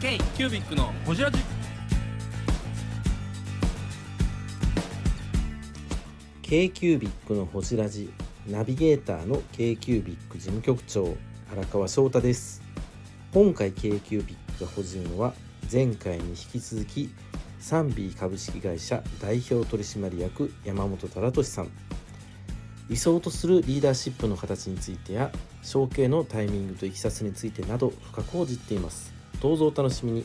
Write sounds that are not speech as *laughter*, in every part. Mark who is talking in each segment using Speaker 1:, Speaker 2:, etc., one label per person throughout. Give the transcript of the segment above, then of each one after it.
Speaker 1: K キュービックのホジラジ。
Speaker 2: K q u b i c のほじラジナビゲーターの k q u b i c 事務局長荒川翔太です。今回 k q u b i c がほじるのは前回に引き続きサンビー株式会社代表取締役山本忠俊さん。理想とするリーダーシップの形についてや承継のタイミングといきさつについてなど深く報じっています。どうぞお楽しみに。
Speaker 3: い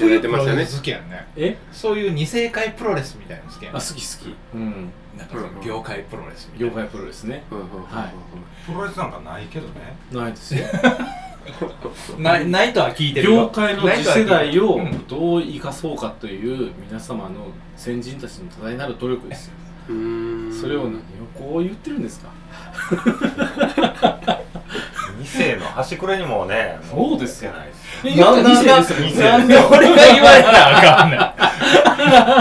Speaker 3: ただいてましたね。
Speaker 4: 好きやんね。
Speaker 1: え？
Speaker 4: そういう二世界プロレスみたいなの好きやん。
Speaker 1: あ好き好き。うん。
Speaker 4: なんかその業界プロレスみたいな。
Speaker 1: 業界プロですね。
Speaker 3: は
Speaker 5: プロレスなんかないけどね。
Speaker 1: ないですよ。*laughs*
Speaker 4: ないないとは聞いてるよ。
Speaker 1: 業界の次世代を
Speaker 4: うん。
Speaker 1: どう生かそうかという皆様の先人たちの多大なる努力ですよ。
Speaker 3: うーん。
Speaker 1: それを何をこう言ってるんですか？*laughs*
Speaker 5: 二世の端くれにもね
Speaker 1: そうですよ。
Speaker 5: よな
Speaker 4: ん
Speaker 1: ですよ
Speaker 4: なんで俺が言われなあかんねん。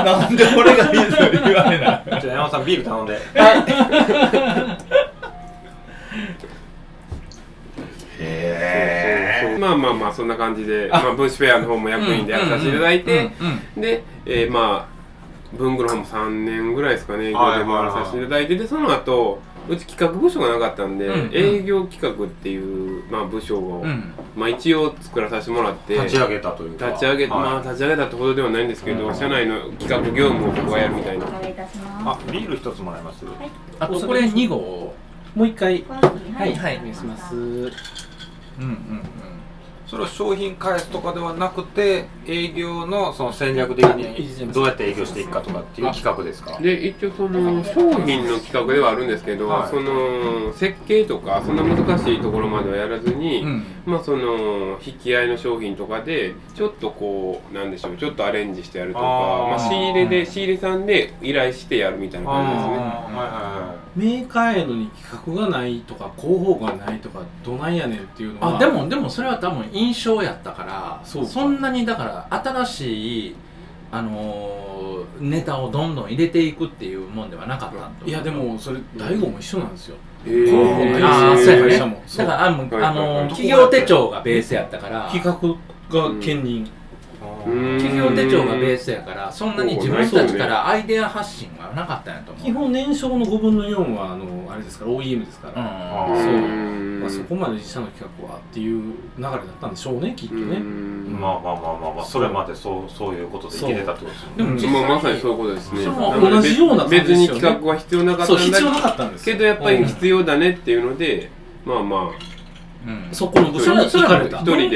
Speaker 4: なんで俺が言われな
Speaker 5: じゃあ山本さんビール頼んで。
Speaker 3: そうそうまあまあまあそんな感じで、まあ、分子フェアの方も役員でやらさせていただいて、で、えーまあ文具の方も3年ぐらいですかね営業で回らさせていただいてでその後うち企画部署がなかったんで、
Speaker 4: うんうん。
Speaker 3: 営業企画っていう、まあ、部署を、
Speaker 4: うん。
Speaker 3: まあ、一応作らさせてもらって
Speaker 5: 立ち上げたというか。
Speaker 3: 立ち上げ、
Speaker 5: はい。
Speaker 3: まあ立ち上げたってほどではないんですけど、
Speaker 5: うん。
Speaker 3: 社内の企画業務を僕がやるみたいな。
Speaker 6: お願いいたしま
Speaker 5: あビール一つもらえます？
Speaker 4: あとこれ2号。
Speaker 1: もう一回。
Speaker 6: す。は
Speaker 1: はい。はい。お願いします。
Speaker 4: うんうんうん
Speaker 5: それは商品開発とかではなくて営業のその戦略的にどうやって営業していくかとかっていう企画ですか？
Speaker 3: で一応その商品の企画ではあるんですけど、
Speaker 5: はい。
Speaker 3: その設計とかそんな難しいところまではやらずに、
Speaker 4: うん。
Speaker 3: まあその引き合いの商品とかでちょっとこうなんでしょうちょっとアレンジしてやるとかまあ、仕入れで仕入れさんで依頼してやるみたいな感じですね。
Speaker 5: はいは
Speaker 1: メーカーへのに企画がないとか広報がないとかどないやねんっていうのは。
Speaker 4: あでもでもそれは多分印象やったから
Speaker 1: そうか。
Speaker 4: そんなにだから新しいあのーネタをどんどん入れていくっていうもんではなかった
Speaker 1: いやでもそれ大悟も一緒なんですよ。
Speaker 3: へ
Speaker 1: 広報ないですよ
Speaker 4: ああそうやね。
Speaker 1: 会社も
Speaker 4: だからあの、
Speaker 3: はいはいはい
Speaker 4: あの企業手帳がベースやったから。
Speaker 1: 企画が兼任。
Speaker 3: うん
Speaker 4: 企業手帳がベースやからそんなに自分たちからアイデア発信はなかったんやと思う。
Speaker 1: 基本年商の5分の4はあのあれですから OEM ですから、
Speaker 5: あ
Speaker 1: そう
Speaker 3: う。ん
Speaker 1: まあ、そこまで自社の企画はっていう流れだったんでしょうねきっと
Speaker 3: う
Speaker 1: ね、
Speaker 3: ん。
Speaker 5: まあまあまあまあまあそれまでそうそういうことでいけてたってことですよね。
Speaker 1: でも実際
Speaker 3: まあ、まさにそういうことですね。
Speaker 1: 同じような感じですよね。
Speaker 3: 別に企画は必要なかったんだ
Speaker 1: そう必要なかったんです
Speaker 3: けどやっぱり必要だねっていうので、まあまあ
Speaker 4: うん
Speaker 1: そこの部署に行かれた。
Speaker 3: 一人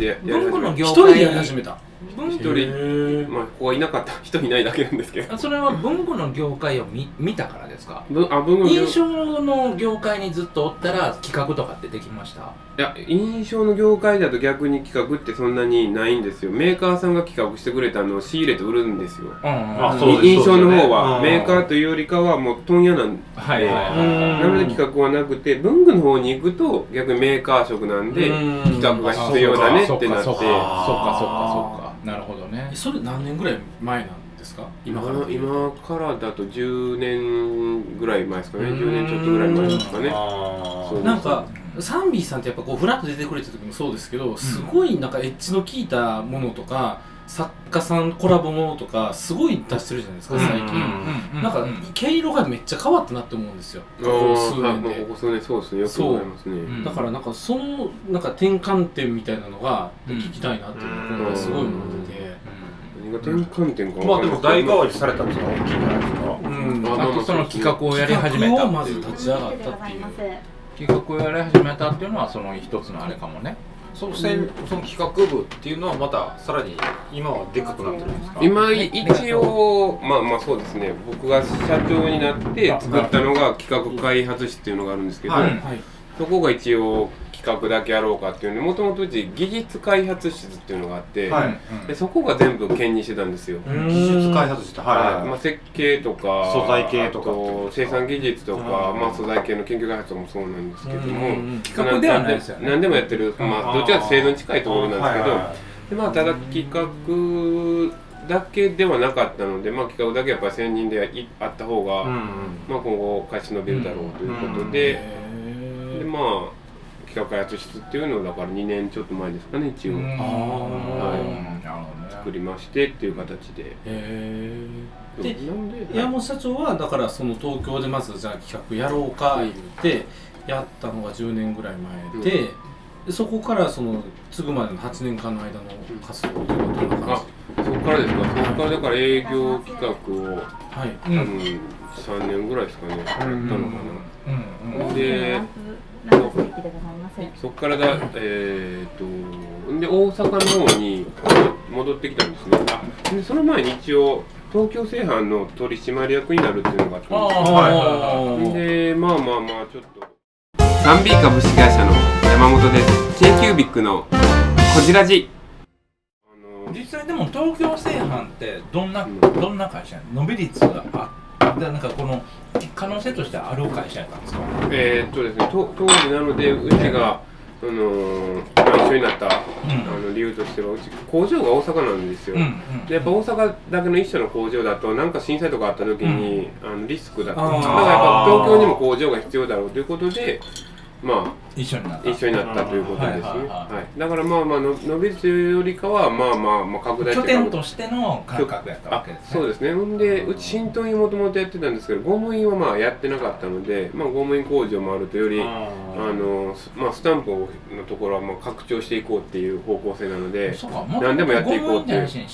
Speaker 3: で
Speaker 4: 文具の業界
Speaker 1: 一人でやり始めた
Speaker 4: 文
Speaker 3: 一人まあここはいなかった人いないだけなんですけど。
Speaker 4: それは文具の業界を見見たからですか？
Speaker 3: ぶあ文具の
Speaker 4: 印象の業界にずっとおったら企画とかってできました？
Speaker 3: いや印象の業界だと逆に企画ってそんなにないんですよ。メーカーさんが企画してくれたのを仕入れて売るんですよ。
Speaker 5: あそうです。
Speaker 3: 印象の方は、メーカーというよりかはもう問屋なんで、
Speaker 4: はいはいはい
Speaker 1: うん
Speaker 3: なので企画はなくて文具の方に行くと逆にメーカー職なんで
Speaker 1: うん。
Speaker 3: 企画が必要だねってなって。
Speaker 4: そっかそっかそっかそっかなるほどね。
Speaker 1: それ何年ぐらい前なんですか？今から
Speaker 3: 今からだと10年ぐらい前ですかね。10年ちょっとぐらい前ですかね。
Speaker 5: あ
Speaker 3: そう
Speaker 1: なんかサンビーさんってやっぱこうフラッと出てくれた時もそうですけどすごいなんかエッジの効いたものとか作家さんコラボものとかすごい出してるじゃないですか最近、
Speaker 4: うん。
Speaker 1: なんか毛色がめっちゃ変わったなって思うんですよ。
Speaker 3: あ
Speaker 1: ここ数年で。
Speaker 3: ここ数年そうですね。よく思いますね。
Speaker 4: ん。
Speaker 1: だからなんかそのなんか転換点みたいなのが聞きたいなっていうのが今回すごい思ってて。
Speaker 3: 何が転換点か
Speaker 5: まあでも代替わりされたんですか？大きいん。じゃないですか
Speaker 1: うん
Speaker 3: あ
Speaker 4: あとその企画をやり始めた
Speaker 1: 企画をまず
Speaker 4: っていう
Speaker 1: 立ち上がったっていう
Speaker 4: 企画をやり始めたっていうのはその一つのあれかもね。
Speaker 5: そのせんその企画部っていうのはまたさらに今はでかくなってるんですか？
Speaker 3: 今一応まあまあそうですね。僕が社長になって作ったのが企画開発室っていうのがあるんですけど、
Speaker 5: はい。
Speaker 1: はい
Speaker 3: そこが一応企画だけやろうかっていうのでもともとうち技術開発室っていうのがあって、
Speaker 5: はい。
Speaker 3: でそこが全部兼任してたんですよ、
Speaker 5: 技術開発して
Speaker 3: はいまあ、
Speaker 5: は
Speaker 3: 設計とか
Speaker 5: 素材系とか
Speaker 3: 生産技術とか、
Speaker 5: うん。
Speaker 3: まあ、素材系の研究開発もそうなんですけども、
Speaker 1: うん
Speaker 4: 企画ではないですよね。
Speaker 3: 何でもやってる、まあ、どっちかというと製造に近い
Speaker 5: い
Speaker 3: ところなんですけど、でまあ、ただ企画だけではなかったので、まあ、企画だけやっぱり専任でいあった方が、
Speaker 5: うんうん。
Speaker 3: まあ、今後勝ち伸びるだろうということで、でまあ企画開発室っていうのをだから2年ちょっと前ですかね一応、はい。
Speaker 5: なるほどね。
Speaker 3: 作りましてっていう形で。
Speaker 1: へえで山本社長はだからその東京でまずじゃあ企画やろうか言ってやったのが10年ぐらい前で,、でそこからその継ぐまでの8年間の間の活動っていうのはどんな感じ。
Speaker 3: そこからですか。そこからだから営業企画を
Speaker 1: はい。
Speaker 3: 多分3年ぐらいですかね、やったのかな、
Speaker 4: うん。うん。
Speaker 3: で
Speaker 6: 何月席でございません。
Speaker 3: そこからだえっ、とで大阪の方に戻ってきたんですね。あでその前に一応東京製販の取締役になるっていうのがあったんです
Speaker 4: ああはいはいはい。
Speaker 3: でまあまあまあちょっと。サンビー株式会社の山本です。K キュービックのこじらじ。あの
Speaker 4: 実際でも東京製販ってどんな、
Speaker 3: うん。
Speaker 4: どんな会社？や伸び率があでなんかこの可能性としてある会社やったんですか？
Speaker 3: えーっとですねと当時なのでうちがあのーまあ、一緒になった、あの理由としてはうち工場が大阪なんですよ、
Speaker 4: うんうん。
Speaker 3: でやっぱ大阪だけの一社の工場だと何か震災とかあった時に、あのリスクだっただからやっぱ東京にも工場が必要だろうということでま
Speaker 4: 一緒になった。
Speaker 3: あ一緒になったということですね、
Speaker 4: はいはいはい。
Speaker 3: はい。だからまあまあの伸びるというよりかはまあまあ、まあ、拡大
Speaker 4: 拠点としての感覚やったわ
Speaker 3: あ
Speaker 4: けですね。
Speaker 3: そうですね。ほんでうち新東院もともとやってたんですけどゴム印はまあやってなかったので、まあ、ゴム印工場もあるとよりあのすまあ、スタンプのところはまあ拡張していこうっていう方向性なので
Speaker 4: そうか。
Speaker 3: 何でもやっていこうっていう。
Speaker 4: 新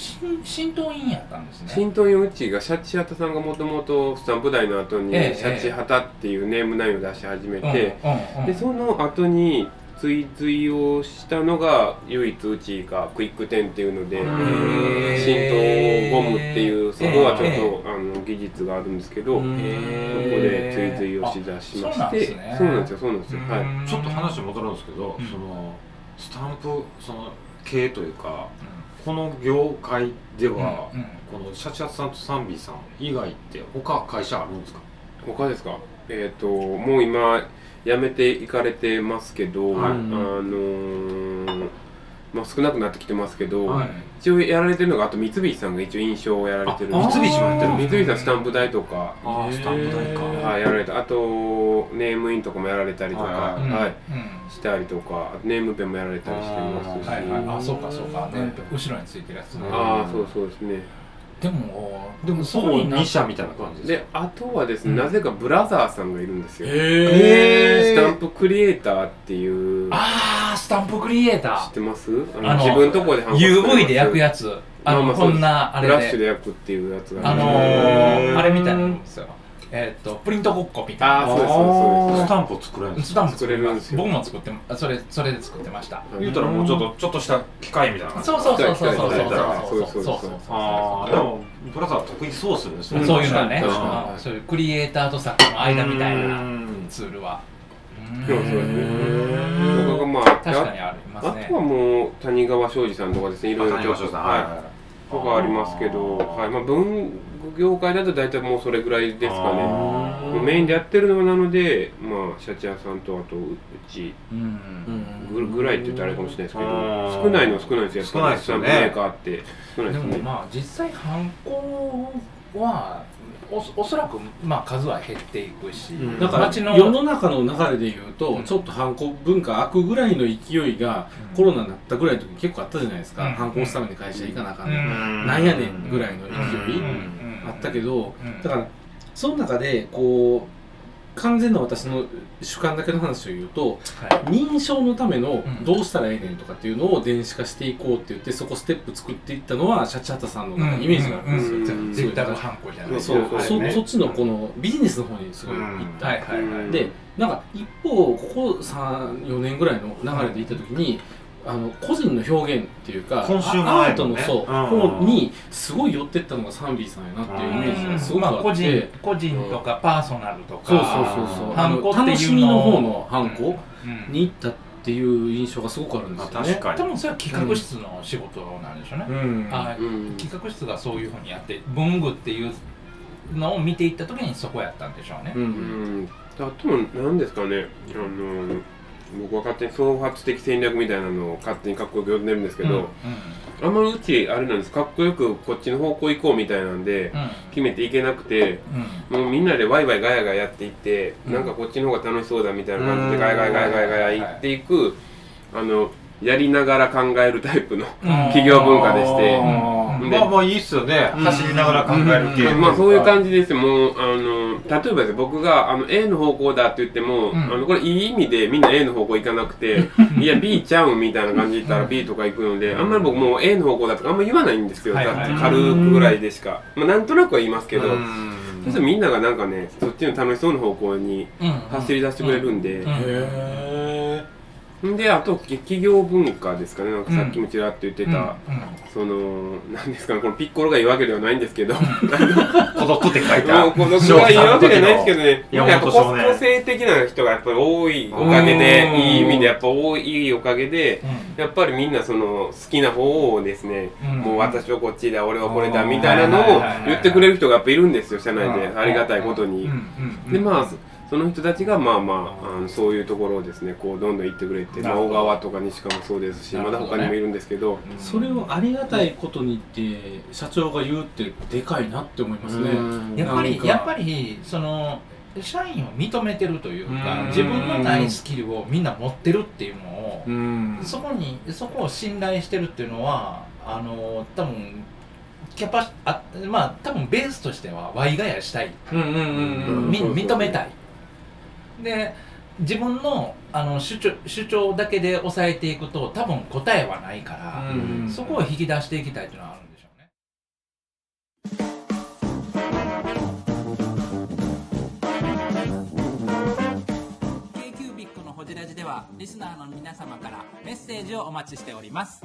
Speaker 4: 新東院やったんですね。
Speaker 3: 新東院うちがシャチハタさんがもともとスタンプ台の後に
Speaker 4: ええ
Speaker 3: シャチハタっていうネームナインを出し始めて、
Speaker 4: うんうんうん。
Speaker 3: でその後に追随をしたのが唯一うちがクイック10っていうので
Speaker 4: へー。
Speaker 3: 新東ゴムっていうそこはちょっと、
Speaker 4: え
Speaker 3: あの技術があるんですけど、
Speaker 1: うん
Speaker 3: そこで追随をしだしまして。そうなんですよそうなんですよ。はい。
Speaker 4: うん。
Speaker 5: ちょっと話戻るんですけど、
Speaker 4: うん。
Speaker 5: そのスタンプその系というかこの業界では、このシャチハタさんとサンビーさん以外って他会社あるんですか？
Speaker 3: 他ですか？えっ、ともう今辞めていかれてますけど、
Speaker 5: はい。
Speaker 3: あのーまあ少なくなってきてますけど、
Speaker 5: はい。
Speaker 3: 一応やられてるのがあと三菱さんが一応印象をやられてるん
Speaker 5: あ
Speaker 3: です。
Speaker 5: 三菱もやってる
Speaker 3: 三菱さんスタンプ台とか、
Speaker 5: スタンプ台か、
Speaker 3: はい、やられた。あとネームインとかもやられたりとか、
Speaker 5: は
Speaker 4: うん。
Speaker 3: はい。
Speaker 4: うん。
Speaker 3: したりとかネームペンもやられたりしてますし。
Speaker 5: あ
Speaker 4: はいはい。あそうかそうか。後ろについてるやつね。
Speaker 3: ああそうそうですね
Speaker 4: でも
Speaker 5: でも
Speaker 4: そ
Speaker 5: そうう
Speaker 4: にな
Speaker 5: 2社みたいな感じです
Speaker 3: であとはですね、
Speaker 4: うん。
Speaker 3: なぜかブラザーさんがいるんですよ。
Speaker 1: へ
Speaker 3: スタンプクリエイターっていう。
Speaker 4: ああスタンプクリエイタ
Speaker 3: 知ってます？あの
Speaker 4: あの
Speaker 3: 自分のとこで
Speaker 4: UV で焼くやつ。あの
Speaker 3: まあまあ
Speaker 4: こんなあれ
Speaker 3: フラッシュ
Speaker 4: で
Speaker 3: で焼くっていうやつが
Speaker 4: あの
Speaker 5: ー
Speaker 4: あれみたいなんですよえっとプリントごっこみたいな。
Speaker 3: あーそうですそうです
Speaker 5: スタンプを作れるんです
Speaker 4: スタンプ
Speaker 3: 作れるんですよ。
Speaker 4: 僕も作ってあそれそれで作ってました。
Speaker 3: はい。
Speaker 5: 言うたらもうちょっとちょっとした機械みたいな
Speaker 4: そうそうそうそうそう。そうそうそうそうそう
Speaker 5: ああでもブラザー得意そうするんですね
Speaker 4: そういうのはね
Speaker 3: 確
Speaker 5: かに
Speaker 4: うんそういうクリエイターと作家の間みたいな
Speaker 5: うん
Speaker 4: ツールは
Speaker 3: そうそうですね
Speaker 4: うん
Speaker 3: とかがまあ
Speaker 4: 確かにありますね
Speaker 3: あとはもう谷川庄司さんとかですねいろいろ
Speaker 5: 谷川翔さん
Speaker 3: はい
Speaker 5: は
Speaker 3: とかありますけど、はい。まあ、文具業界だと大体もうそれぐらいですかね。もうメインでやってるのはなのでまあシャチ屋さんとあとうち
Speaker 4: うん。
Speaker 3: ぐぐらいって言ったらあれかもしれないですけど
Speaker 5: うん。
Speaker 3: 少ないのは少ないですよ
Speaker 5: 少ないですよね。
Speaker 3: メーカーって。少ない
Speaker 4: で
Speaker 3: ですね。
Speaker 4: もまあ実際犯行はおおそらくまあ数は減っていくし、
Speaker 5: うん。
Speaker 1: だから
Speaker 4: 街の
Speaker 1: 世の中の流れで言うと、
Speaker 4: うん。
Speaker 1: ちょっと反抗文化開くぐらいの勢いがコロナになったぐらいの時結構あったじゃないですか、
Speaker 4: うん。
Speaker 1: 反抗するために会社行かなあかんね、
Speaker 4: うん。
Speaker 1: なんやねんぐらいの勢い、
Speaker 4: うん
Speaker 1: あったけど、
Speaker 4: うん。
Speaker 1: だからその中でこう完全な私の主観だけの話を言うと
Speaker 4: はい。
Speaker 1: 認証のための
Speaker 4: ん。
Speaker 1: どうしたらええねんとかっていうのを電子化していこうって言ってそこステップ作っていったのはシャチハタさんのイメージがあるんですよ、
Speaker 3: うん。
Speaker 4: 絶対犯行じゃない。
Speaker 1: そう。
Speaker 3: はい
Speaker 1: そ
Speaker 3: ね。
Speaker 1: そっちのこのビジネスの方にすごい行った、
Speaker 4: はいはいはい
Speaker 1: でなんか一方ここ34年ぐらいの流れでいった時にあの個人の表現っていうか
Speaker 5: コンシューマー
Speaker 1: アートのそう
Speaker 5: うん。
Speaker 1: 方にすごい寄ってったのがサンビーさんやなっていうイメージがすごく
Speaker 4: まあ
Speaker 1: って、
Speaker 4: 人個人とかパーソナルとか
Speaker 1: そうそうそうそう。あの
Speaker 4: ハンコって
Speaker 1: 楽しみの方のハンコ
Speaker 4: うん。
Speaker 1: に行ったっていう印象がすごくあるんですよね。
Speaker 5: 確かに。
Speaker 4: 多分それは企画室の仕事なんでしょうね、
Speaker 1: うん。
Speaker 4: あ
Speaker 3: うん。
Speaker 4: 企画室がそういうふうにやって文具っていうのを見ていった時にそこやったんでしょうね、
Speaker 1: う
Speaker 3: うん。んあとは何ですかね。あの僕は勝手に創発的戦略みたいなのを勝手にかっこよく呼んでるんですけど、
Speaker 4: うん。
Speaker 3: あんまりうちあれなんです。かっこよくこっちの方向行こうみたいなんで
Speaker 4: うん。
Speaker 3: 決めていけなくて
Speaker 4: うん。
Speaker 3: もうみんなでワイワイガヤガヤやっていって、
Speaker 4: うん。
Speaker 3: なんかこっちの方が楽しそうだみたいな感じ
Speaker 5: うん。
Speaker 3: でガヤガヤガヤガヤガヤ言っていくあのやりながら考えるタイプの企業文化でして。
Speaker 5: まあまあいいっすよね、
Speaker 3: うん。
Speaker 5: 走りながら考える系、
Speaker 3: まあそういう感じですもうあの例えばですね僕があの A の方向だって言っても、
Speaker 4: うん。
Speaker 3: あのこれいい意味でみんな A の方向行かなくて *laughs* いや B ちゃうんみたいな感じで言ったら B とか行くのであんまり僕もう A の方向だとかあんま言わないんですけど、
Speaker 5: はいはい。
Speaker 3: だって軽くぐらいでしか、まあ、なんとなくは言いますけど、
Speaker 5: うん。
Speaker 3: そしたらみんながなんかねそっちの楽しそうな方向に
Speaker 4: うん。
Speaker 3: 走り出してくれるんで、
Speaker 4: うん。
Speaker 1: へ
Speaker 3: んであと企業文化ですかね。なんかさっきもちらっと言ってた、
Speaker 4: うん
Speaker 3: そのなんですかね。このピッコロがいいわけではないんですけど。
Speaker 5: 孤独って書いてある
Speaker 3: もうこの人がいいわけじゃないですけどね、
Speaker 5: 山
Speaker 3: やっぱ個性的な人がやっぱり多いおかげで、いい意味でやっぱ多いおかげで、やっぱりみんなその好きな方をですね、
Speaker 4: うん。
Speaker 3: もう私はこっちだ、俺はこれだみたいなのを言ってくれる人がやっぱいるんですよ、社内で。
Speaker 5: うん。
Speaker 3: ありがたいことに。
Speaker 4: うん。
Speaker 3: で、まあ、その人たちがまあまああのそういうところをですねこうどんどん行ってくれて、まあ、
Speaker 4: なるほど。
Speaker 3: 小川とか西川もそうですしまだ
Speaker 4: ほどね。
Speaker 3: 他にもいるんですけど
Speaker 1: それをありがたいことにって社長が言うってでかいなって思いますね。
Speaker 3: うん。
Speaker 4: やっぱり
Speaker 1: なんか
Speaker 4: やっぱりその社員を認めてるというか
Speaker 1: うん。
Speaker 4: 自分のないスキルをみんな持ってるっていうのを
Speaker 1: うん。
Speaker 4: そこにそこを信頼してるっていうのはあの多分キャパシあまあ多分ベースとしてはワイガヤしたい、
Speaker 1: うんうんうんうん。
Speaker 4: み
Speaker 3: そうそう
Speaker 4: 認めたいで自分のあの主張主張だけで抑えていくと多分答えはないから、
Speaker 1: うん。
Speaker 4: そこを引き出していきたいっていうのはあるんでしょうね。
Speaker 7: K q b i c のホジラジではリスナーの皆様からメッセージをお待ちしております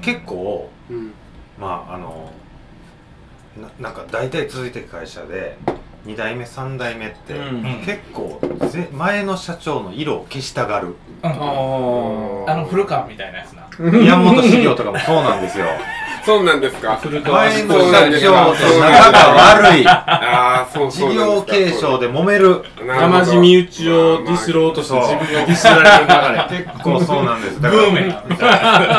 Speaker 5: 結構
Speaker 3: うん。
Speaker 5: まああのななんか大体続いてる会社で2代目3代目って、
Speaker 1: うん。
Speaker 5: 結構ぜ前の社長の色を消したがる。
Speaker 1: あ
Speaker 4: あの古川みたいなやつな。
Speaker 5: 宮本修行とかもそうなんですよ
Speaker 3: そうなんですか。
Speaker 1: 古川
Speaker 5: 前の
Speaker 3: そうなん
Speaker 5: 社長と仲が悪い
Speaker 3: ああそうそう
Speaker 5: 事業継承で揉める。
Speaker 1: 山地身内をディスろうとして自分がディスられる流れ。
Speaker 5: 結構そうなんです。だから
Speaker 4: ブーメラン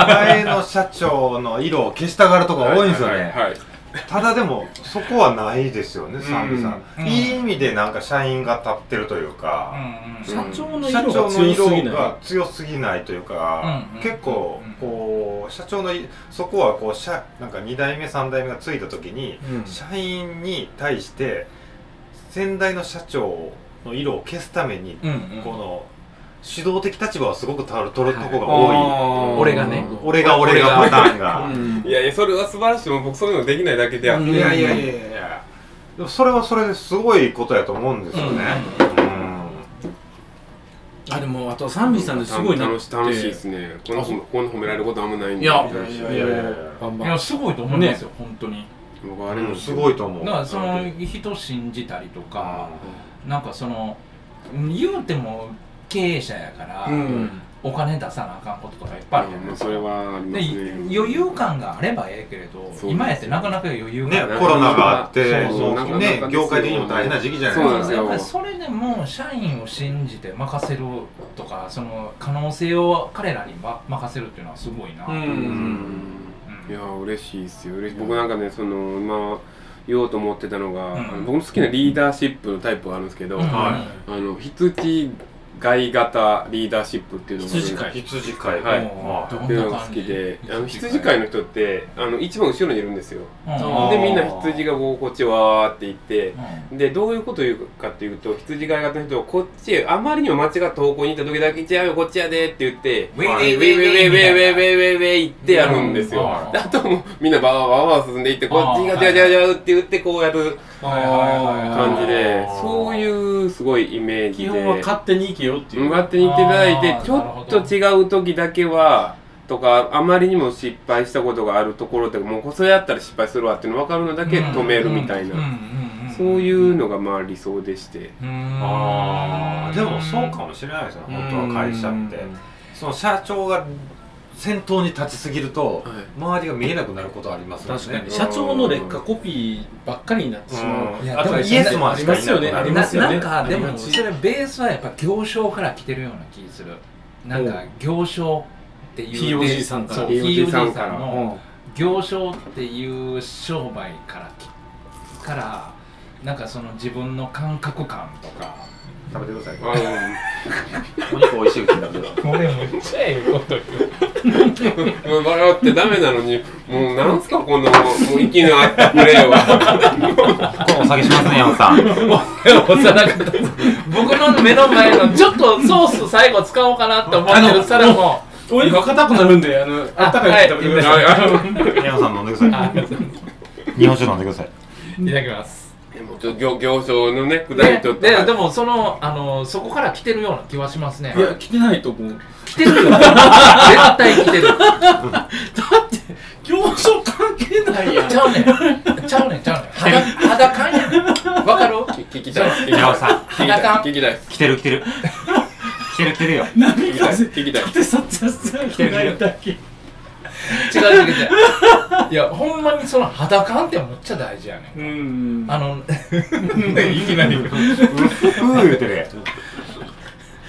Speaker 5: 前の社長の色を消したがるとこが多いんですよね、
Speaker 3: はいはいはい
Speaker 5: ただでもそこはないですよねサンビさん、
Speaker 4: うん。
Speaker 5: いい意味でなんか社員が立ってるというか、
Speaker 1: 社長の
Speaker 5: 社
Speaker 1: 色が
Speaker 5: 長の色
Speaker 1: 強すぎない？
Speaker 5: が強すぎないというか、
Speaker 4: うん
Speaker 5: 結構
Speaker 4: うん
Speaker 5: こう社長のいそこはこう社なんか2代目3代目がついた時に、
Speaker 1: うん。
Speaker 5: 社員に対して先代の社長の色を消すために、
Speaker 4: うんうん。
Speaker 5: この主導的立場をすごく取る取るとこが多い、
Speaker 4: 俺がね。
Speaker 5: 俺が俺がパターンが。
Speaker 1: うん。
Speaker 3: いやいやそれは素晴らしいもう僕そういうのできないだけであって、
Speaker 5: いやいやいやいや。でもそれはそれですごいことやと思うんですよね。
Speaker 1: あでもあとサンビさんですごいなって。
Speaker 3: 楽し楽しいですね。このこんな褒められることあんまないんで。
Speaker 1: いや。
Speaker 5: いやいやいやいや。
Speaker 1: バンバン
Speaker 4: いやすごいと思いますよ、本当に。
Speaker 3: 僕あれも
Speaker 5: うん。すごいと思う。
Speaker 4: だからその人信じたりとか、なんかその言うても経営者やから、
Speaker 1: うん。
Speaker 4: お金出さなあかんこととかいっぱいあるじゃない
Speaker 3: まあ
Speaker 4: ですか
Speaker 3: ね
Speaker 4: 余裕感があればええけれど今やってなかなか余裕
Speaker 5: ね
Speaker 4: がない、
Speaker 5: コロナがあって、
Speaker 4: そう
Speaker 3: そう
Speaker 5: ね業界的にも大変な時期じゃないですか。
Speaker 3: そうなんですよ。
Speaker 4: やっぱりそれでも社員を信じて任せるとかその可能性を彼らにま任せるっていうのはすごいな、
Speaker 1: うん。
Speaker 3: うん。いや嬉しいですよ。嬉しい。僕なんかねその今言おうと思ってたのが、
Speaker 4: うん。
Speaker 3: 僕の好きなリーダーシップのタイプがあるんですけど、
Speaker 4: うん。
Speaker 3: あの羊飼い型リーダーシップっていうのが
Speaker 1: 羊飼い。
Speaker 5: 羊飼い。
Speaker 3: はい。のが好きであの羊飼いの人ってあの一番後ろにいるんですよ。でみんな羊がこうこっちわーって行って
Speaker 4: うん。
Speaker 3: でどういうことを言うかっていうと羊飼い型の人はこっちへあまりにも間違った方向に行った時だけ「違うよこっちやで」って言って「ウェイウェイウェイウェイウェイウェイウェイウェイウェイウェイ」ってやるんですよ
Speaker 4: うん
Speaker 3: であともうみんなバーバーバーバー進んでいってこっちが違う違う違うって言ってこうやる感じでそういうすごいイメージで。
Speaker 1: 基本は勝手に行けよっていう。
Speaker 3: 勝手に行っていただいてちょっと違う時だけはとかあまりにも失敗したことがあるところでもうそれやったら失敗するわっていうの分かるのだけ止めるみたいな、そういうのがまあ理想でして、
Speaker 5: ああでもそうかもしれないですよね。本当は会社って。その社長が先頭に立ちすぎると周りが見えなくなることありますよね。
Speaker 1: 確かに。社長の劣化コピーばっかりになってしまう、
Speaker 5: うん。
Speaker 4: いやでも
Speaker 5: イエスマン
Speaker 1: ありますよね。ありますよね。
Speaker 4: ななんかでもそれベースはやっぱ行商から来てるような気する。なんか行商っていう
Speaker 1: POG さんから。
Speaker 3: POG さんか
Speaker 4: らの行商っていう商売からきからなんかその自分の感覚感とか。
Speaker 5: 食べてください。
Speaker 3: あ *laughs*
Speaker 5: お肉美味しいって食べてください。
Speaker 4: 俺むっちゃええこと言う
Speaker 3: の笑ってダメなのにもうなんすかこのもう息の合ったプレーは。
Speaker 5: お下げしますね山本さん。
Speaker 4: 押さなかった僕の目の前のちょっとソース最後使おうかなって思ってる皿も。
Speaker 1: お肉硬くなるんであのあったかいの食べてください、
Speaker 3: はい
Speaker 5: 山本さん飲んでください。日本酒飲んでください。
Speaker 4: いただきます
Speaker 3: でもちょっと行行商のねくだり
Speaker 4: で
Speaker 3: ちょっと
Speaker 4: ででもそのあのそこから来てるような気はしますね。
Speaker 1: いや来てないと思う。
Speaker 4: 来てるよ。絶対来てる。
Speaker 1: 競争関係ないやん。
Speaker 4: ちゃうねん。ちゃうねんちゃうねん。肌肌感やん。わかる？*laughs*
Speaker 3: 聞きたい。聞きたい。聞きたい。聞きたい。
Speaker 5: 来てる来てる。来てる来てるよ。*laughs*
Speaker 1: 波
Speaker 3: 聞きたい。
Speaker 1: 風
Speaker 3: 聞きたい。
Speaker 1: 縦撮影してないだけ *laughs*
Speaker 4: 違う違う違う。いやほんまにその肌感ってむっちゃ大事やねん
Speaker 1: うん。
Speaker 4: あの *laughs* いきなり。
Speaker 5: うー言うてるやん。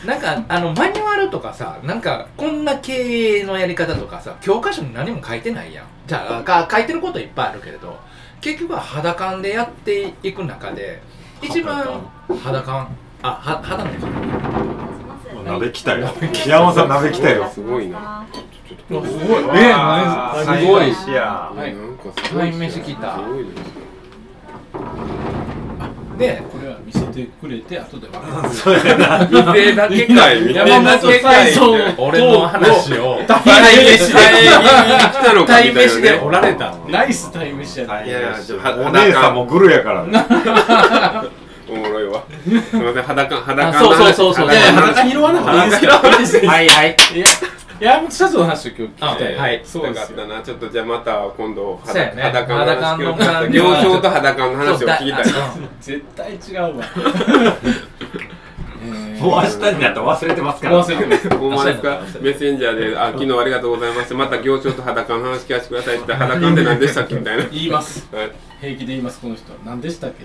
Speaker 4: なんかあのマニュアルとかさなんかこんな経営のやり方とかさ教科書に何も書いてないやん。じゃあか書いてることいっぱいあるけれど結局は肌感でやっていく中で一番肌感。あは肌ね
Speaker 5: 鍋来たよ山本さん鍋来たよ。
Speaker 3: すごいな。
Speaker 1: すごい。
Speaker 5: え
Speaker 1: すごい
Speaker 5: 最後や
Speaker 1: はい。
Speaker 3: なんかすごい
Speaker 4: 鯛飯来た
Speaker 3: で
Speaker 1: これは見せてくれて後で分かる
Speaker 5: そうやな
Speaker 3: 見てだけかい *laughs* 見てだ
Speaker 1: 山本
Speaker 3: けかい
Speaker 1: そう
Speaker 4: 俺の話を
Speaker 3: 鯛飯で来たのか
Speaker 4: 鯛飯でお
Speaker 3: ね
Speaker 4: られた
Speaker 1: ナイスタイムシや
Speaker 3: いやいや
Speaker 5: お姉さんもグルやから *laughs*
Speaker 3: すみません裸裸
Speaker 4: あそうそうそうそう。
Speaker 1: いやいや
Speaker 3: 裸
Speaker 1: 拾わなくていいですけど
Speaker 5: はいはい。
Speaker 1: いや山本社長の話を今日聞きたい。
Speaker 4: あはい。
Speaker 3: そうかったなちょっとじゃあまた今度
Speaker 4: そうやね
Speaker 3: 裸の話聞
Speaker 4: 裸の
Speaker 3: き行商と裸の話を聞きたい。
Speaker 4: そうだ。
Speaker 1: 絶対違うわ。*laughs*
Speaker 5: もう明日になったら忘れてますから。
Speaker 1: 忘れてます。
Speaker 3: ほんまですか？メッセンジャーで「あ昨日ありがとうございました。また行商と裸の話聞かせてください」って言って裸って何でしたっけ？みたいな。
Speaker 1: 言います。
Speaker 3: はい。
Speaker 1: 平気で言いますこの人。は何でしたっけ？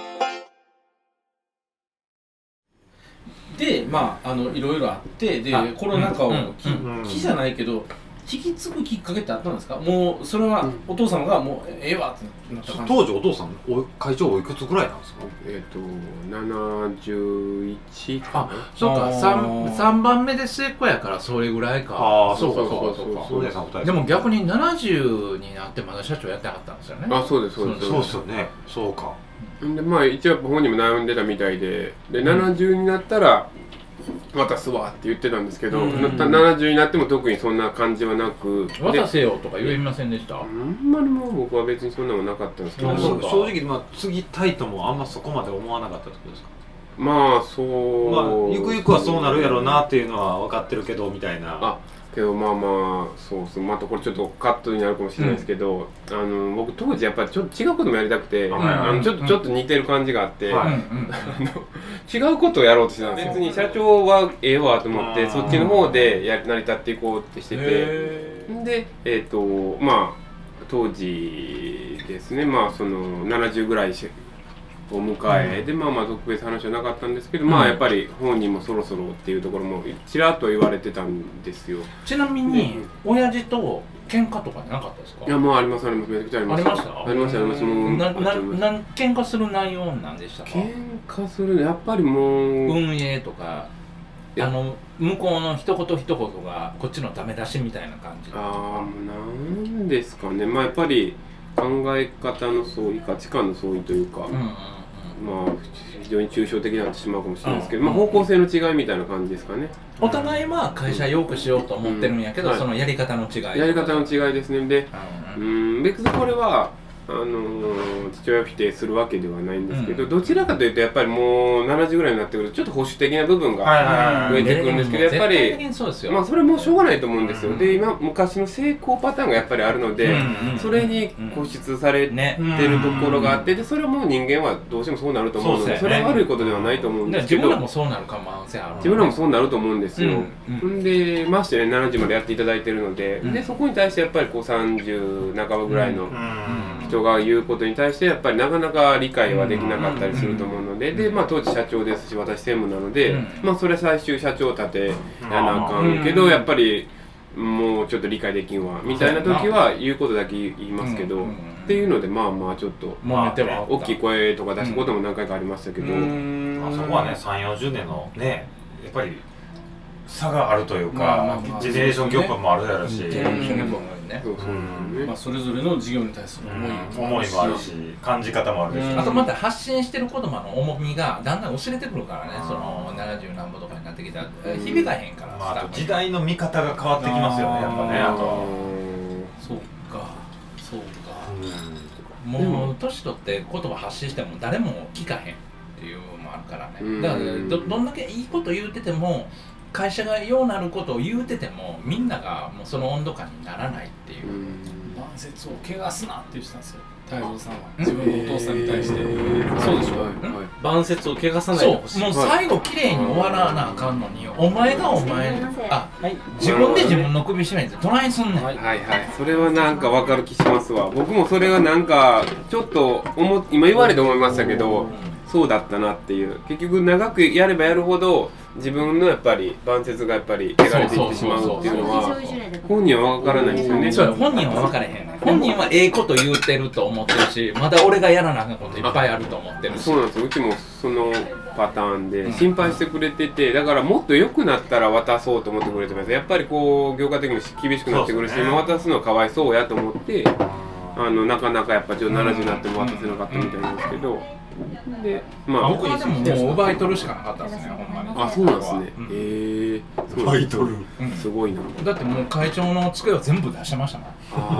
Speaker 1: でまああのいろいろあってで
Speaker 4: あ
Speaker 1: コロナ禍をき
Speaker 5: うん
Speaker 1: きじゃないけど引き継ぐきっかけってあったんですか？もうそれはお父様がもうええわってなった感じ？
Speaker 5: 当時お父さんお会長おいくつぐらいなんですか？
Speaker 3: えっと71か
Speaker 4: あ
Speaker 3: な
Speaker 4: そうか
Speaker 1: あー。
Speaker 4: 3, 三番目で末っ子やからそれぐらいか。
Speaker 5: ああ
Speaker 4: そうか
Speaker 5: そうか
Speaker 4: そうかそうか。
Speaker 5: お姉さん二人
Speaker 4: でも逆に70になってまだ社長やってなかったんですよね。
Speaker 3: あそうですそうです。
Speaker 5: そうっすよね。そうか
Speaker 3: でまあ一応本人も悩んでたみたいで。で70になったら渡すわって言ってたんですけど、
Speaker 1: うん。
Speaker 3: な70になっても特にそんな感じはなく。で
Speaker 4: 渡せよとか言いませんでした？
Speaker 3: あんまりもう僕は別にそんなのなかったんですけど。
Speaker 5: 正直まあ継ぎたいともあんまそこまで思わなかったってことですか？
Speaker 3: まあそう、
Speaker 5: まあゆくゆくはそうなるやろうなっていうのは分かってるけどみたいな。
Speaker 3: あけどまあまあそうそうまたこれちょっとカットになるかもしれないですけど、あの僕当時やっぱりちょっと違うこともやりたくて、
Speaker 5: はい
Speaker 3: あのちょっとちょっと似てる感じがあって、違うことをやろうとしてたんですよ。別に社長はええわと思ってそっちの方でや成り立っていこうってしてて。
Speaker 1: へ
Speaker 3: でえっ、とまあ当時ですね。まあその70ぐらいしを迎え、でまあまあ特別話はなかったんですけど、まあやっぱり本人もそろそろっていうところもちらっと言われてたんですよ。
Speaker 4: ちなみに親父と喧嘩とかなかったですか？
Speaker 3: いやもうありますあります。めちゃくちゃあります。
Speaker 4: ありました？
Speaker 3: ありましたありましたもう
Speaker 4: なななん喧嘩する内容なんでしたか？
Speaker 3: 喧嘩するやっぱりもう
Speaker 4: 運営とかあの向こうの一言一言がこっちのダメ出しみたいな感じ
Speaker 3: ああなんですかね。まあやっぱり考え方の相違価値観の相違というか、
Speaker 4: うんうん
Speaker 3: まあ非常に抽象的になってしまうかもしれないですけど、まあ、方向性の違いみたいな感じですかね。
Speaker 4: お互いは会社良くしようと思ってるんやけど、
Speaker 3: うん。はい
Speaker 4: そのやり方の違い。
Speaker 3: やり方の違いですね。でうん。別にこれはあのー父親を否定するわけではないんですけど、どちらかというとやっぱりもう70ぐらいになってくるとちょっと保守的な部分が増えてくるんですけど、やっぱり
Speaker 4: にそ
Speaker 3: まあそれもしょうがないと思うんですよ、で今昔の成功パターンがやっぱりあるので、
Speaker 4: うんうん
Speaker 3: それに固執されてるところがあってでそれはもう人間はどうしてもそうなると思うのでそれは悪いことではないと思うんですけど。
Speaker 4: 自分らもそうなる可能性ある
Speaker 3: 自分らもそうなると思うんですよ、
Speaker 4: うん
Speaker 3: んでましてね70までやっていただいてるので,、でそこに対してやっぱりこう30半ばぐらいの人が言うことに対してやっぱりなかなか理解はできなかったりすると思うので、でまあ、当時社長ですし私専務なので、
Speaker 4: うん。
Speaker 3: まあ、それ最終社長立てやなあかんけど、やっぱりもうちょっと理解できんわみたいな時は言うことだけ言いますけど、っていうのでまあまあちょっと
Speaker 4: 揉めてはおった。
Speaker 3: 大きい声とか出すことも何回かありましたけど、
Speaker 5: まあそこはね3 4 0年のねやっぱり差があるというか、
Speaker 1: まあまあまあ。
Speaker 5: ジェネレーションギャップもあるやろし、
Speaker 4: ね。
Speaker 3: そうそう
Speaker 5: うん。
Speaker 1: まあ、それぞれの事業に対する思い
Speaker 5: 思いもあるし感じ方もあるでし。ょうし
Speaker 4: あとまた発信してる言葉の重みがだんだん薄れてくるからね。その70何歩とかになってきたら響かへんから、
Speaker 5: まあ、あと時代の見方が変わってきますよねやっぱねあと。
Speaker 1: そうか。そうか。
Speaker 4: もう年取って言葉発信しても誰も聞かへん。っていうのもあるから
Speaker 3: うん
Speaker 4: ねだからどどんだけいいこと言うてても会社がようなることを言うててもみんながもうその温度感にならないっていう、
Speaker 1: 晩節を怪我すなって言ってたんですよ。太蔵さんは。自分のお父さんに対して。そうでしょ。晩節を怪我さないでほしい。
Speaker 4: そう。もう最後綺麗に終わらなあかんのにお前がお前あ自分で自分の首絞めてどないすんねん。
Speaker 3: はい。はいそれはなんか分かる気しますわ。僕もそれはなんかちょっと思っ今言われて思いましたけどそうだったなっていう。結局長くやればやるほど自分のやっぱり晩節がやっぱり汚れていってしまうっていうのは本人は分からないですよね
Speaker 4: そう本人は分からへん本人はええこと言うてると思ってるしまだ俺がやらなあかんこといっぱいあると思ってるし
Speaker 3: そうなんですうちもそのパターンで心配してくれててだからもっと良くなったら渡そうと思ってくれてますやっぱりこう業界的にも厳しくなってくるし、渡すのはかわいそうやと思ってあのなかなかやっぱ70になっても渡せなかったみたいなんですけどでまあ
Speaker 4: 僕はでももう奪い取るしかなかったですねほんまに。
Speaker 3: あそうなんですね、へえ
Speaker 5: 奪い取る
Speaker 3: すごいな。
Speaker 4: だってもう会長の机を全部出してましたもん。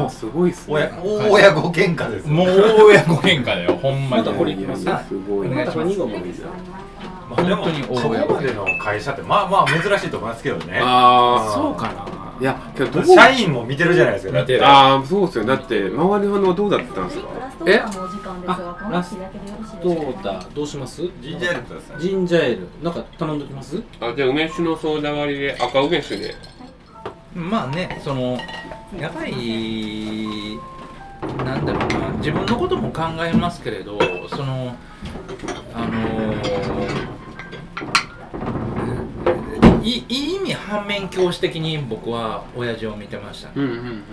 Speaker 3: ああすごいっすね。
Speaker 5: 親大親子喧嘩です
Speaker 4: もう大親子喧嘩だよほんまに。
Speaker 1: またこれいきます
Speaker 3: いやすごい。
Speaker 4: お願いします。
Speaker 5: まあ、でも
Speaker 4: 本当に
Speaker 5: そこ
Speaker 4: 大親子
Speaker 5: までの会社ってまあまあ珍しいと思いますけどね。
Speaker 3: ああ
Speaker 1: そうかない
Speaker 3: やけど
Speaker 5: 社員も見てるじゃないですか。だって
Speaker 3: ああそうですよ。だって周りの反応どうだったんですか？え
Speaker 6: ラストオーダーのお時間ですが、この
Speaker 1: ラス
Speaker 6: 日だけでよろしいで
Speaker 1: ど
Speaker 6: うか。
Speaker 1: うだどうします？
Speaker 5: ジンジャーエールください
Speaker 1: ジンジャーエール。なんか頼んどきます？
Speaker 3: あじゃあ梅酒のソーダ割りで赤梅酒で
Speaker 4: まあねそのやっぱりなんだろうな。自分のことも考えますけれどそのあのいいいい意味反面教師的に僕は親父を見てましたね、
Speaker 3: うんうんうん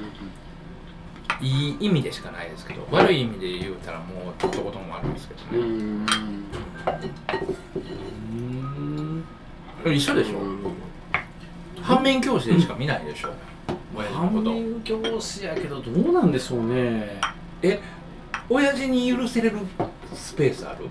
Speaker 4: いい意味でしかないですけど悪い意味で言うたらもうちょっとこともあるんですけどね、
Speaker 3: うん
Speaker 4: 一緒でしょ、反面教師でしか見ないでしょ？親父の
Speaker 1: 反
Speaker 4: こと。
Speaker 1: 面教師やけどどうなんでしょうね。
Speaker 4: え親父に許せれるスペースある？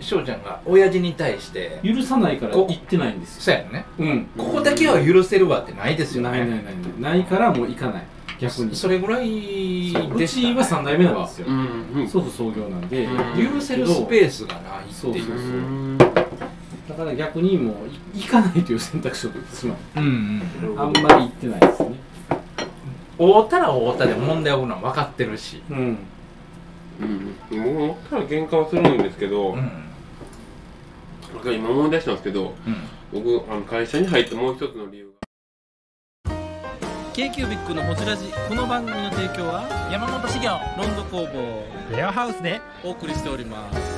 Speaker 4: 翔ちゃんが親父に対して
Speaker 1: 許さないから行ってないんですよ。
Speaker 4: そうやね。
Speaker 1: うん。
Speaker 4: ここだけは許せるわってないですよね。
Speaker 1: ないないないない。ないからもう行かない。逆に。
Speaker 4: それぐらい
Speaker 1: う
Speaker 4: でしたね。
Speaker 1: ちは3代目なんですよ。
Speaker 3: うんうん。
Speaker 1: 祖父創業なんで
Speaker 4: 許せるスペースがないって
Speaker 1: そう。そうそう
Speaker 4: いう。
Speaker 1: だから逆にもうい行かないという選択肢を取ってしまう。
Speaker 4: うんうん。
Speaker 1: あんまり行ってないですね。
Speaker 4: 会うたら会うたで問題起こるのは分かってるし。
Speaker 1: うん。
Speaker 3: うん。もう思ったら喧嘩はするんですけど、
Speaker 4: うん
Speaker 3: 今思い出したんですけど、僕あの会社に入ってもう一つの理由
Speaker 8: k q b i c のホジラジこの番組の提供は山本資源ロンド工房レアハウスで。お送りしております